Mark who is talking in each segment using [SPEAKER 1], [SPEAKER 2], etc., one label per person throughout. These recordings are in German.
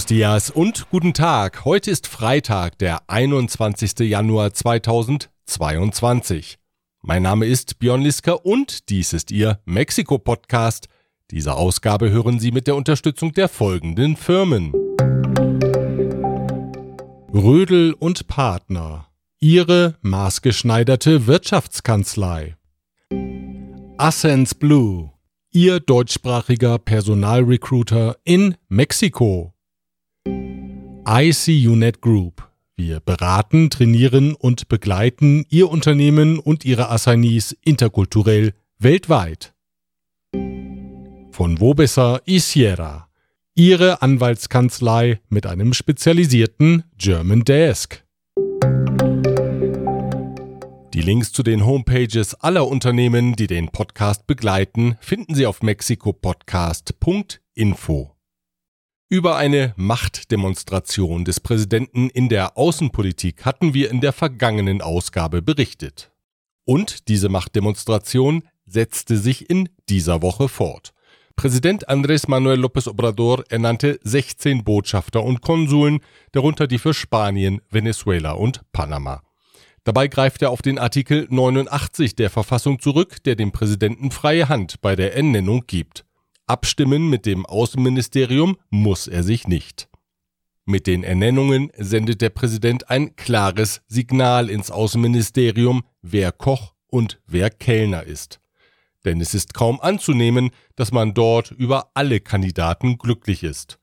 [SPEAKER 1] Buenos dias und guten Tag. Heute ist Freitag, der 21. Januar 2022. Mein Name ist Björn Liska und dies ist Ihr Mexiko-Podcast. Diese Ausgabe hören Sie mit der Unterstützung der folgenden Firmen. Rödel und Partner. Ihre maßgeschneiderte Wirtschaftskanzlei. Ascens Blue. Ihr deutschsprachiger Personalrecruiter in Mexiko. ICUNET Group. Wir beraten, trainieren und begleiten Ihr Unternehmen und Ihre Assignees interkulturell weltweit. Von wo besser Isiera. Ihre Anwaltskanzlei mit einem spezialisierten German Desk. Die Links zu den Homepages aller Unternehmen, die den Podcast begleiten, finden Sie auf mexikopodcast.info. Über eine Machtdemonstration des Präsidenten in der Außenpolitik hatten wir in der vergangenen Ausgabe berichtet. Und diese Machtdemonstration setzte sich in dieser Woche fort. Präsident Andrés Manuel López Obrador ernannte 16 Botschafter und Konsuln, darunter die für Spanien, Venezuela und Panama. Dabei greift er auf den Artikel 89 der Verfassung zurück, der dem Präsidenten freie Hand bei der Ernennung gibt. Abstimmen mit dem Außenministerium muss er sich nicht. Mit den Ernennungen sendet der Präsident ein klares Signal ins Außenministerium, wer Koch und wer Kellner ist. Denn es ist kaum anzunehmen, dass man dort über alle Kandidaten glücklich ist.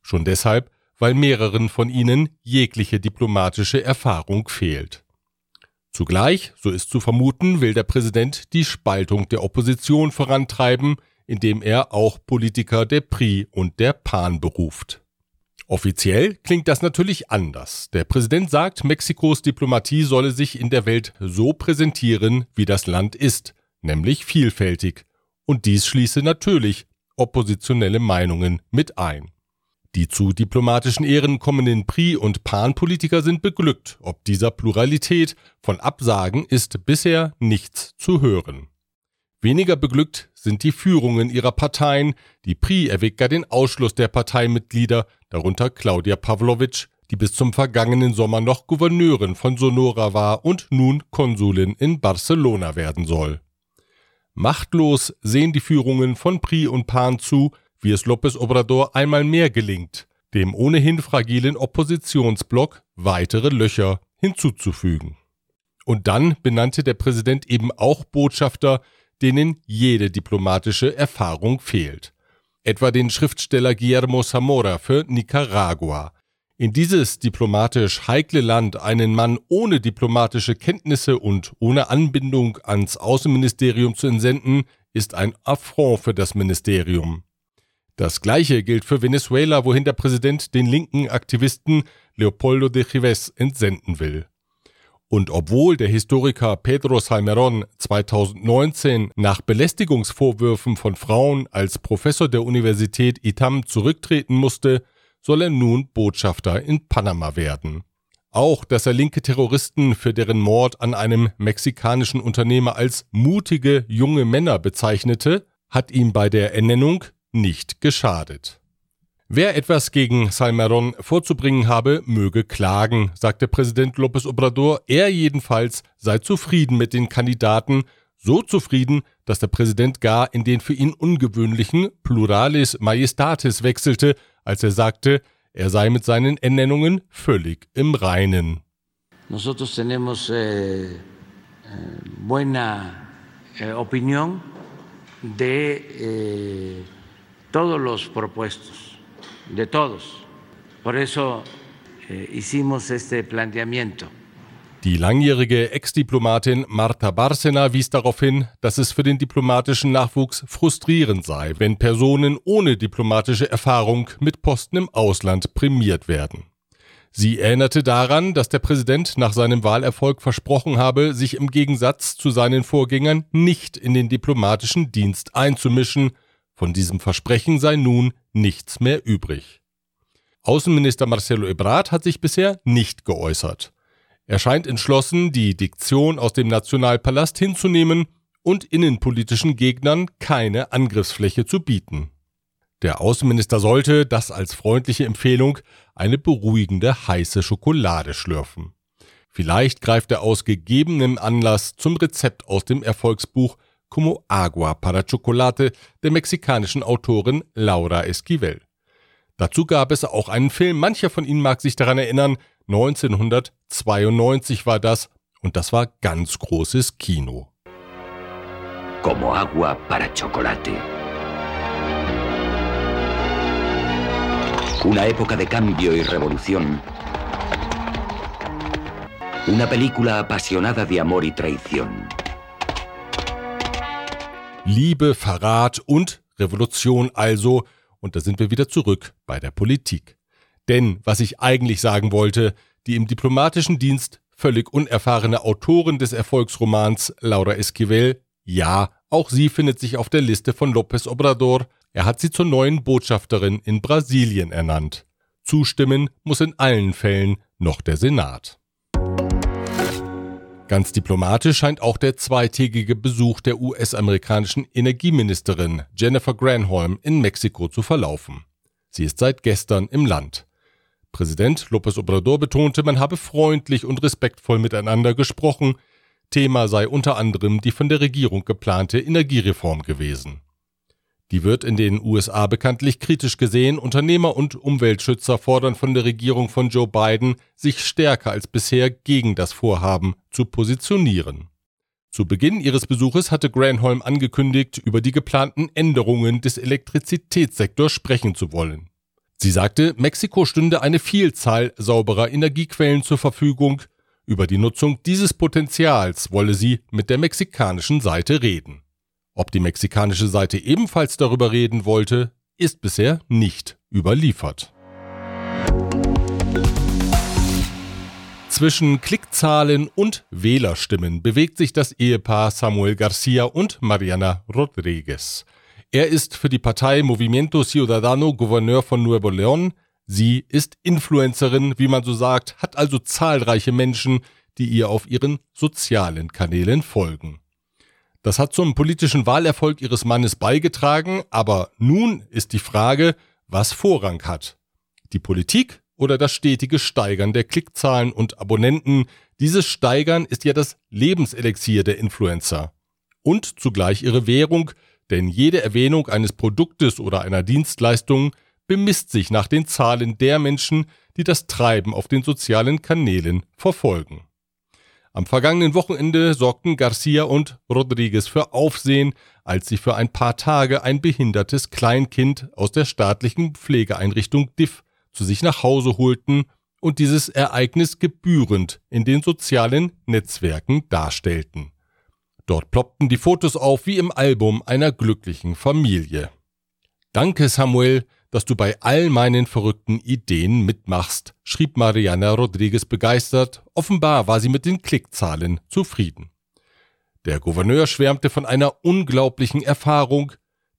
[SPEAKER 1] Schon deshalb, weil mehreren von ihnen jegliche diplomatische Erfahrung fehlt. Zugleich, so ist zu vermuten, will der Präsident die Spaltung der Opposition vorantreiben, indem er auch Politiker der PRI und der PAN beruft. Offiziell klingt das natürlich anders. Der Präsident sagt, Mexikos Diplomatie solle sich in der Welt so präsentieren, wie das Land ist, nämlich vielfältig. Und dies schließe natürlich oppositionelle Meinungen mit ein. Die zu diplomatischen Ehren kommenden Pri- und Pan-Politiker sind beglückt. Ob dieser Pluralität von Absagen ist bisher nichts zu hören. Weniger beglückt sind die Führungen ihrer Parteien. Die Pri erwägt gar den Ausschluss der Parteimitglieder, darunter Claudia Pavlovic, die bis zum vergangenen Sommer noch Gouverneurin von Sonora war und nun Konsulin in Barcelona werden soll. Machtlos sehen die Führungen von Pri und Pan zu, wie es López Obrador einmal mehr gelingt, dem ohnehin fragilen Oppositionsblock weitere Löcher hinzuzufügen. Und dann benannte der Präsident eben auch Botschafter, denen jede diplomatische Erfahrung fehlt. Etwa den Schriftsteller Guillermo Zamora für Nicaragua. In dieses diplomatisch heikle Land einen Mann ohne diplomatische Kenntnisse und ohne Anbindung ans Außenministerium zu entsenden, ist ein Affront für das Ministerium. Das gleiche gilt für Venezuela, wohin der Präsident den linken Aktivisten Leopoldo de Chives entsenden will. Und obwohl der Historiker Pedro Salmerón 2019 nach Belästigungsvorwürfen von Frauen als Professor der Universität ITAM zurücktreten musste, soll er nun Botschafter in Panama werden. Auch, dass er linke Terroristen für deren Mord an einem mexikanischen Unternehmer als mutige junge Männer bezeichnete, hat ihm bei der Ernennung nicht geschadet. Wer etwas gegen Salmeron vorzubringen habe, möge klagen, sagte Präsident López Obrador. Er jedenfalls sei zufrieden mit den Kandidaten, so zufrieden, dass der Präsident gar in den für ihn ungewöhnlichen Pluralis Majestatis wechselte, als er sagte, er sei mit seinen Ernennungen völlig im Reinen.
[SPEAKER 2] Nosotros tenemos eh, eh buena eh, opinión de eh, todos los propuestos, de todos. Por eso eh, hicimos este planteamiento.
[SPEAKER 1] Die langjährige Ex-Diplomatin Marta Barcena wies darauf hin, dass es für den diplomatischen Nachwuchs frustrierend sei, wenn Personen ohne diplomatische Erfahrung mit Posten im Ausland prämiert werden. Sie erinnerte daran, dass der Präsident nach seinem Wahlerfolg versprochen habe, sich im Gegensatz zu seinen Vorgängern nicht in den diplomatischen Dienst einzumischen von diesem Versprechen sei nun nichts mehr übrig. Außenminister Marcelo Ebrard hat sich bisher nicht geäußert. Er scheint entschlossen, die Diktion aus dem Nationalpalast hinzunehmen und innenpolitischen Gegnern keine Angriffsfläche zu bieten. Der Außenminister sollte, das als freundliche Empfehlung, eine beruhigende heiße Schokolade schlürfen. Vielleicht greift er aus gegebenem Anlass zum Rezept aus dem Erfolgsbuch Como Agua para Chocolate der mexikanischen Autorin Laura Esquivel. Dazu gab es auch einen Film, mancher von Ihnen mag sich daran erinnern, 1992 war das und das war ganz großes Kino.
[SPEAKER 3] Como agua para chocolate. Una época de cambio y revolución. Una película apasionada de amor y traición.
[SPEAKER 1] Liebe, Verrat und Revolution also, und da sind wir wieder zurück bei der Politik. Denn, was ich eigentlich sagen wollte, die im diplomatischen Dienst völlig unerfahrene Autorin des Erfolgsromans Laura Esquivel, ja, auch sie findet sich auf der Liste von López Obrador, er hat sie zur neuen Botschafterin in Brasilien ernannt. Zustimmen muss in allen Fällen noch der Senat. Ganz diplomatisch scheint auch der zweitägige Besuch der US-amerikanischen Energieministerin Jennifer Granholm in Mexiko zu verlaufen. Sie ist seit gestern im Land. Präsident López Obrador betonte, man habe freundlich und respektvoll miteinander gesprochen. Thema sei unter anderem die von der Regierung geplante Energiereform gewesen. Die wird in den USA bekanntlich kritisch gesehen. Unternehmer und Umweltschützer fordern von der Regierung von Joe Biden, sich stärker als bisher gegen das Vorhaben zu positionieren. Zu Beginn ihres Besuches hatte Granholm angekündigt, über die geplanten Änderungen des Elektrizitätssektors sprechen zu wollen. Sie sagte, Mexiko stünde eine Vielzahl sauberer Energiequellen zur Verfügung. Über die Nutzung dieses Potenzials wolle sie mit der mexikanischen Seite reden. Ob die mexikanische Seite ebenfalls darüber reden wollte, ist bisher nicht überliefert. Zwischen Klickzahlen und Wählerstimmen bewegt sich das Ehepaar Samuel Garcia und Mariana Rodriguez. Er ist für die Partei Movimiento Ciudadano Gouverneur von Nuevo León. Sie ist Influencerin, wie man so sagt, hat also zahlreiche Menschen, die ihr auf ihren sozialen Kanälen folgen. Das hat zum politischen Wahlerfolg ihres Mannes beigetragen, aber nun ist die Frage, was Vorrang hat. Die Politik oder das stetige Steigern der Klickzahlen und Abonnenten. Dieses Steigern ist ja das Lebenselixier der Influencer. Und zugleich ihre Währung, denn jede Erwähnung eines Produktes oder einer Dienstleistung bemisst sich nach den Zahlen der Menschen, die das Treiben auf den sozialen Kanälen verfolgen. Am vergangenen Wochenende sorgten Garcia und Rodriguez für Aufsehen, als sie für ein paar Tage ein behindertes Kleinkind aus der staatlichen Pflegeeinrichtung DIF zu sich nach Hause holten und dieses Ereignis gebührend in den sozialen Netzwerken darstellten. Dort ploppten die Fotos auf wie im Album einer glücklichen Familie. Danke Samuel, dass du bei all meinen verrückten Ideen mitmachst, schrieb Mariana Rodriguez begeistert. Offenbar war sie mit den Klickzahlen zufrieden. Der Gouverneur schwärmte von einer unglaublichen Erfahrung.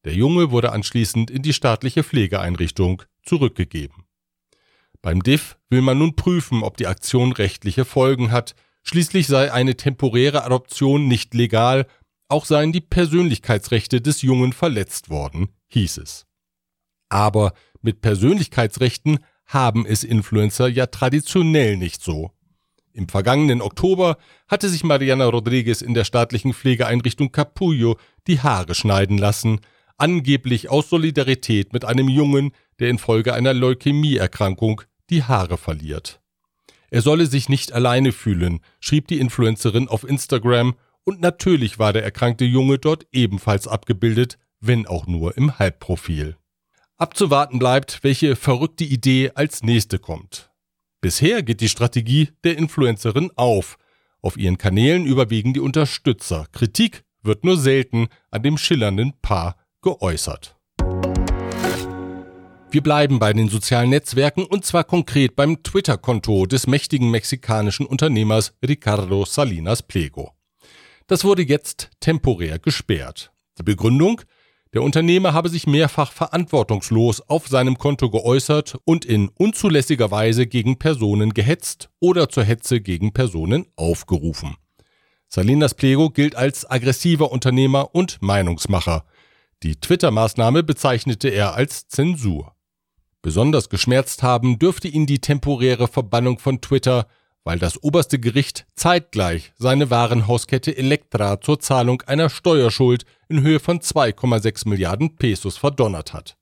[SPEAKER 1] Der Junge wurde anschließend in die staatliche Pflegeeinrichtung zurückgegeben. Beim DIF will man nun prüfen, ob die Aktion rechtliche Folgen hat. Schließlich sei eine temporäre Adoption nicht legal, auch seien die Persönlichkeitsrechte des Jungen verletzt worden, hieß es. Aber mit Persönlichkeitsrechten haben es Influencer ja traditionell nicht so. Im vergangenen Oktober hatte sich Mariana Rodriguez in der staatlichen Pflegeeinrichtung Capullo die Haare schneiden lassen, angeblich aus Solidarität mit einem Jungen, der infolge einer Leukämieerkrankung die Haare verliert. Er solle sich nicht alleine fühlen, schrieb die Influencerin auf Instagram, und natürlich war der erkrankte Junge dort ebenfalls abgebildet, wenn auch nur im Halbprofil. Abzuwarten bleibt, welche verrückte Idee als nächste kommt. Bisher geht die Strategie der Influencerin auf. Auf ihren Kanälen überwiegen die Unterstützer. Kritik wird nur selten an dem schillernden Paar geäußert. Wir bleiben bei den sozialen Netzwerken und zwar konkret beim Twitter-Konto des mächtigen mexikanischen Unternehmers Ricardo Salinas Plego. Das wurde jetzt temporär gesperrt. Die Begründung, der Unternehmer habe sich mehrfach verantwortungslos auf seinem Konto geäußert und in unzulässiger Weise gegen Personen gehetzt oder zur Hetze gegen Personen aufgerufen. Salinas Plego gilt als aggressiver Unternehmer und Meinungsmacher. Die Twitter-Maßnahme bezeichnete er als Zensur. Besonders geschmerzt haben dürfte ihn die temporäre Verbannung von Twitter, weil das oberste Gericht zeitgleich seine Warenhauskette Elektra zur Zahlung einer Steuerschuld in Höhe von 2,6 Milliarden Pesos verdonnert hat.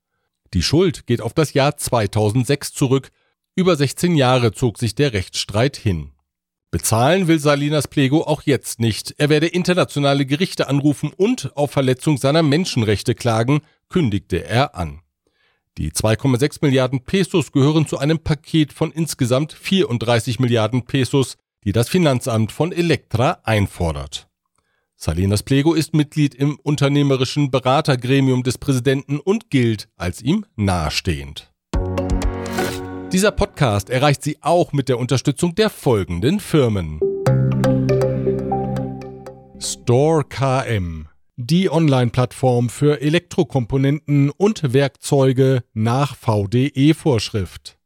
[SPEAKER 1] Die Schuld geht auf das Jahr 2006 zurück, über 16 Jahre zog sich der Rechtsstreit hin. Bezahlen will Salinas Plego auch jetzt nicht. Er werde internationale Gerichte anrufen und auf Verletzung seiner Menschenrechte klagen, kündigte er an. Die 2,6 Milliarden Pesos gehören zu einem Paket von insgesamt 34 Milliarden Pesos, die das Finanzamt von Elektra einfordert. Salinas Plego ist Mitglied im unternehmerischen Beratergremium des Präsidenten und gilt als ihm nahestehend. Dieser Podcast erreicht Sie auch mit der Unterstützung der folgenden Firmen. Store KM die Online-Plattform für Elektrokomponenten und Werkzeuge nach VDE-Vorschrift.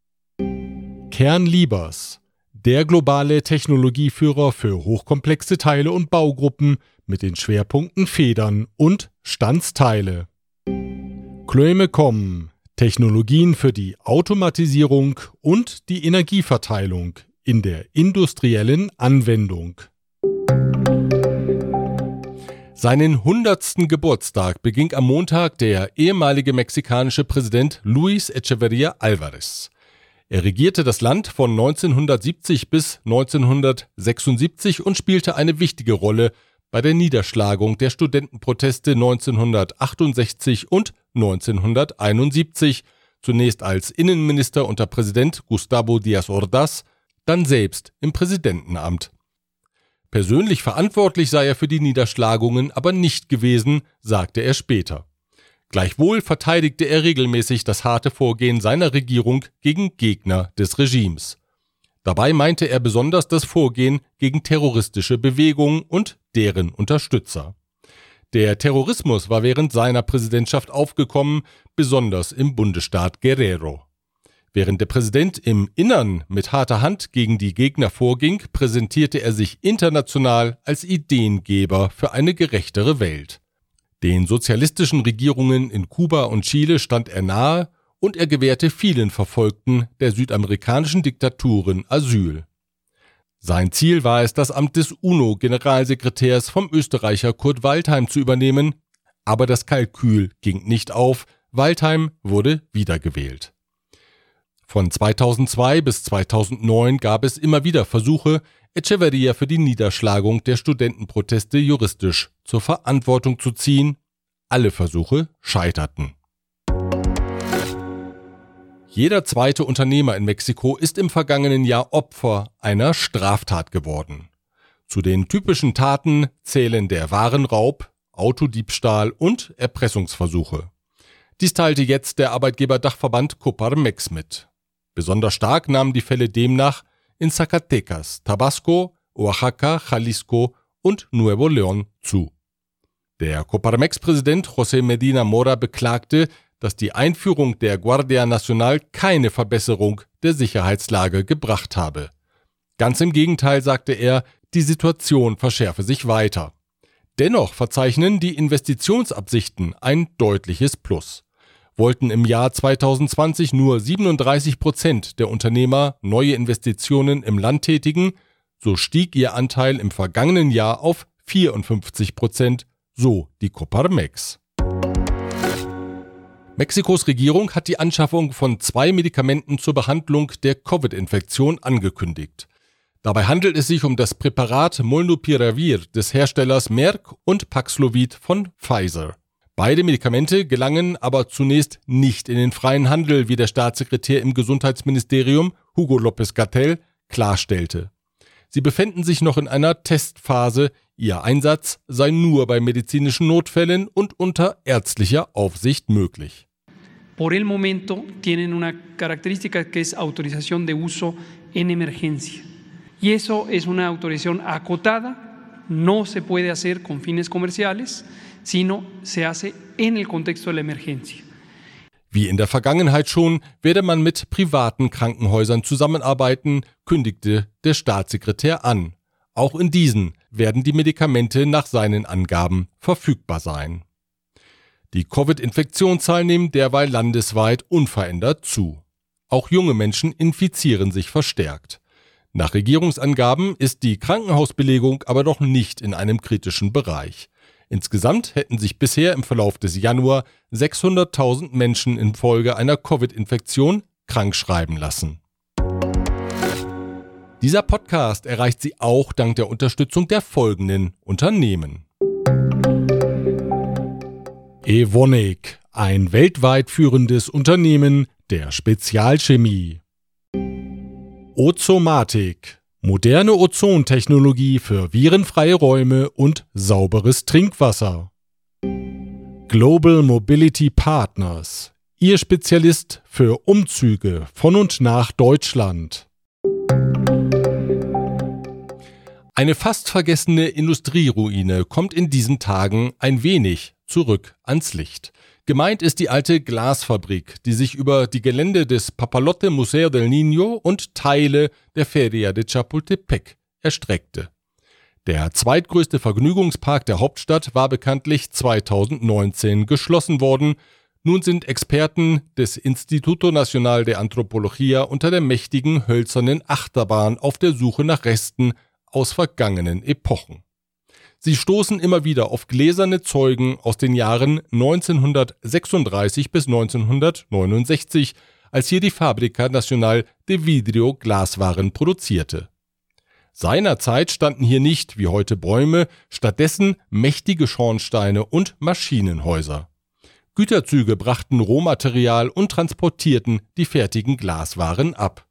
[SPEAKER 1] Kernliebers, der globale Technologieführer für hochkomplexe Teile und Baugruppen mit den Schwerpunkten Federn und Standsteile. Klömecom, Technologien für die Automatisierung und die Energieverteilung in der industriellen Anwendung. Seinen hundertsten Geburtstag beging am Montag der ehemalige mexikanische Präsident Luis Echeverría Álvarez. Er regierte das Land von 1970 bis 1976 und spielte eine wichtige Rolle bei der Niederschlagung der Studentenproteste 1968 und 1971, zunächst als Innenminister unter Präsident Gustavo Díaz Ordaz, dann selbst im Präsidentenamt. Persönlich verantwortlich sei er für die Niederschlagungen aber nicht gewesen, sagte er später. Gleichwohl verteidigte er regelmäßig das harte Vorgehen seiner Regierung gegen Gegner des Regimes. Dabei meinte er besonders das Vorgehen gegen terroristische Bewegungen und deren Unterstützer. Der Terrorismus war während seiner Präsidentschaft aufgekommen, besonders im Bundesstaat Guerrero. Während der Präsident im Innern mit harter Hand gegen die Gegner vorging, präsentierte er sich international als Ideengeber für eine gerechtere Welt. Den sozialistischen Regierungen in Kuba und Chile stand er nahe und er gewährte vielen Verfolgten der südamerikanischen Diktaturen Asyl. Sein Ziel war es, das Amt des UNO-Generalsekretärs vom Österreicher Kurt Waldheim zu übernehmen, aber das Kalkül ging nicht auf, Waldheim wurde wiedergewählt. Von 2002 bis 2009 gab es immer wieder Versuche, Echeverria für die Niederschlagung der Studentenproteste juristisch zur Verantwortung zu ziehen. Alle Versuche scheiterten. Jeder zweite Unternehmer in Mexiko ist im vergangenen Jahr Opfer einer Straftat geworden. Zu den typischen Taten zählen der Warenraub, Autodiebstahl und Erpressungsversuche. Dies teilte jetzt der Arbeitgeberdachverband Coparmex mit. Besonders stark nahmen die Fälle demnach in Zacatecas, Tabasco, Oaxaca, Jalisco und Nuevo León zu. Der Coparmex-Präsident José Medina Mora beklagte, dass die Einführung der Guardia Nacional keine Verbesserung der Sicherheitslage gebracht habe. Ganz im Gegenteil sagte er, die Situation verschärfe sich weiter. Dennoch verzeichnen die Investitionsabsichten ein deutliches Plus wollten im Jahr 2020 nur 37 Prozent der Unternehmer neue Investitionen im Land tätigen, so stieg ihr Anteil im vergangenen Jahr auf 54 Prozent, so die Coparmex. Mexikos Regierung hat die Anschaffung von zwei Medikamenten zur Behandlung der Covid-Infektion angekündigt. Dabei handelt es sich um das Präparat Molnupiravir des Herstellers Merck und Paxlovid von Pfizer. Beide Medikamente gelangen aber zunächst nicht in den freien Handel, wie der Staatssekretär im Gesundheitsministerium Hugo López Gatell klarstellte. Sie befänden sich noch in einer Testphase, ihr Einsatz sei nur bei medizinischen Notfällen und unter ärztlicher Aufsicht möglich.
[SPEAKER 4] Por el momento tienen una característica que es autorización de uso en emergencia. Y eso es una autorización acotada, no se puede hacer con fines comerciales sino se hace en el contexto de la emergencia.
[SPEAKER 1] Wie in der Vergangenheit schon werde man mit privaten Krankenhäusern zusammenarbeiten, kündigte der Staatssekretär an. Auch in diesen werden die Medikamente nach seinen Angaben verfügbar sein. Die Covid-Infektionszahlen nehmen derweil landesweit unverändert zu. Auch junge Menschen infizieren sich verstärkt. Nach Regierungsangaben ist die Krankenhausbelegung aber noch nicht in einem kritischen Bereich. Insgesamt hätten sich bisher im Verlauf des Januar 600.000 Menschen infolge einer Covid-Infektion krankschreiben lassen. Dieser Podcast erreicht Sie auch dank der Unterstützung der folgenden Unternehmen. Evonik, ein weltweit führendes Unternehmen der Spezialchemie. Ozomatik, moderne Ozontechnologie für virenfreie Räume und sauberes Trinkwasser. Global Mobility Partners, Ihr Spezialist für Umzüge von und nach Deutschland. Eine fast vergessene Industrieruine kommt in diesen Tagen ein wenig zurück ans Licht. Gemeint ist die alte Glasfabrik, die sich über die Gelände des Papalote Museo del Niño und Teile der Feria de Chapultepec erstreckte. Der zweitgrößte Vergnügungspark der Hauptstadt war bekanntlich 2019 geschlossen worden. Nun sind Experten des Instituto Nacional de Antropología unter der mächtigen hölzernen Achterbahn auf der Suche nach Resten aus vergangenen Epochen. Sie stoßen immer wieder auf gläserne Zeugen aus den Jahren 1936 bis 1969, als hier die Fabrica Nacional de Vidrio Glaswaren produzierte. Seinerzeit standen hier nicht wie heute Bäume, stattdessen mächtige Schornsteine und Maschinenhäuser. Güterzüge brachten Rohmaterial und transportierten die fertigen Glaswaren ab.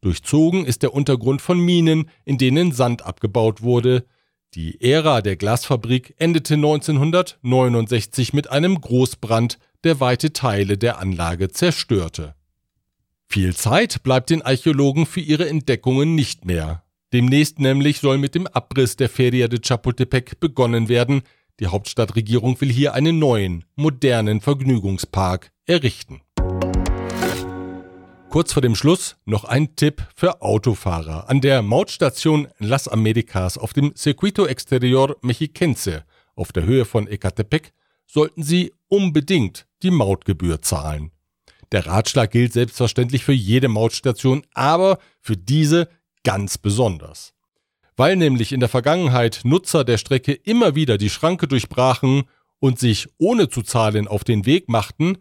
[SPEAKER 1] Durchzogen ist der Untergrund von Minen, in denen Sand abgebaut wurde. Die Ära der Glasfabrik endete 1969 mit einem Großbrand, der weite Teile der Anlage zerstörte. Viel Zeit bleibt den Archäologen für ihre Entdeckungen nicht mehr. Demnächst nämlich soll mit dem Abriss der Feria de Chapultepec begonnen werden. Die Hauptstadtregierung will hier einen neuen, modernen Vergnügungspark errichten. Kurz vor dem Schluss noch ein Tipp für Autofahrer. An der Mautstation Las Americas auf dem Circuito Exterior Mexiquense auf der Höhe von Ecatepec sollten Sie unbedingt die Mautgebühr zahlen. Der Ratschlag gilt selbstverständlich für jede Mautstation, aber für diese ganz besonders. Weil nämlich in der Vergangenheit Nutzer der Strecke immer wieder die Schranke durchbrachen und sich ohne zu zahlen auf den Weg machten,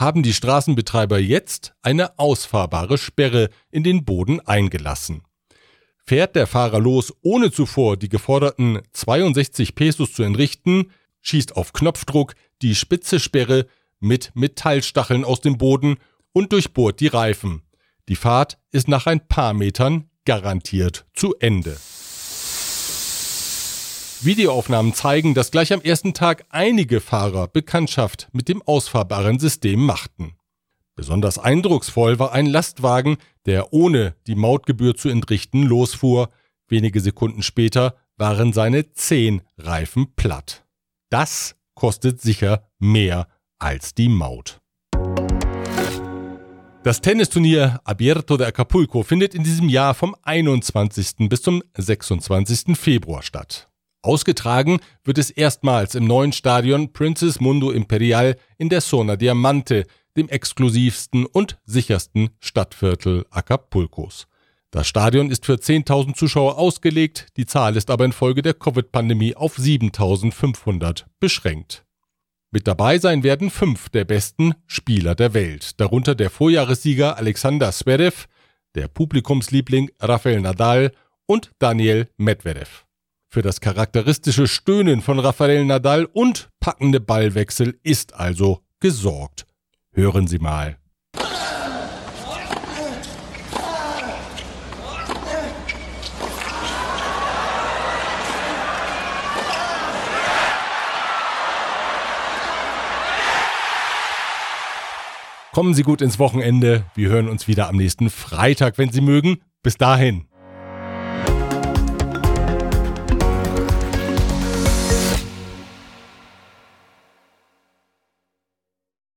[SPEAKER 1] haben die Straßenbetreiber jetzt eine ausfahrbare Sperre in den Boden eingelassen. Fährt der Fahrer los, ohne zuvor die geforderten 62 Pesos zu entrichten, schießt auf Knopfdruck die spitze Sperre mit Metallstacheln aus dem Boden und durchbohrt die Reifen. Die Fahrt ist nach ein paar Metern garantiert zu Ende. Videoaufnahmen zeigen, dass gleich am ersten Tag einige Fahrer Bekanntschaft mit dem ausfahrbaren System machten. Besonders eindrucksvoll war ein Lastwagen, der ohne die Mautgebühr zu entrichten losfuhr. Wenige Sekunden später waren seine zehn Reifen platt. Das kostet sicher mehr als die Maut. Das Tennisturnier Abierto de Acapulco findet in diesem Jahr vom 21. bis zum 26. Februar statt. Ausgetragen wird es erstmals im neuen Stadion Princess Mundo Imperial in der Zona Diamante, dem exklusivsten und sichersten Stadtviertel Acapulcos. Das Stadion ist für 10.000 Zuschauer ausgelegt, die Zahl ist aber infolge der Covid-Pandemie auf 7.500 beschränkt. Mit dabei sein werden fünf der besten Spieler der Welt, darunter der Vorjahressieger Alexander Zverev, der Publikumsliebling Rafael Nadal und Daniel Medvedev. Für das charakteristische Stöhnen von Rafael Nadal und packende Ballwechsel ist also gesorgt. Hören Sie mal. Kommen Sie gut ins Wochenende. Wir hören uns wieder am nächsten Freitag, wenn Sie mögen. Bis dahin.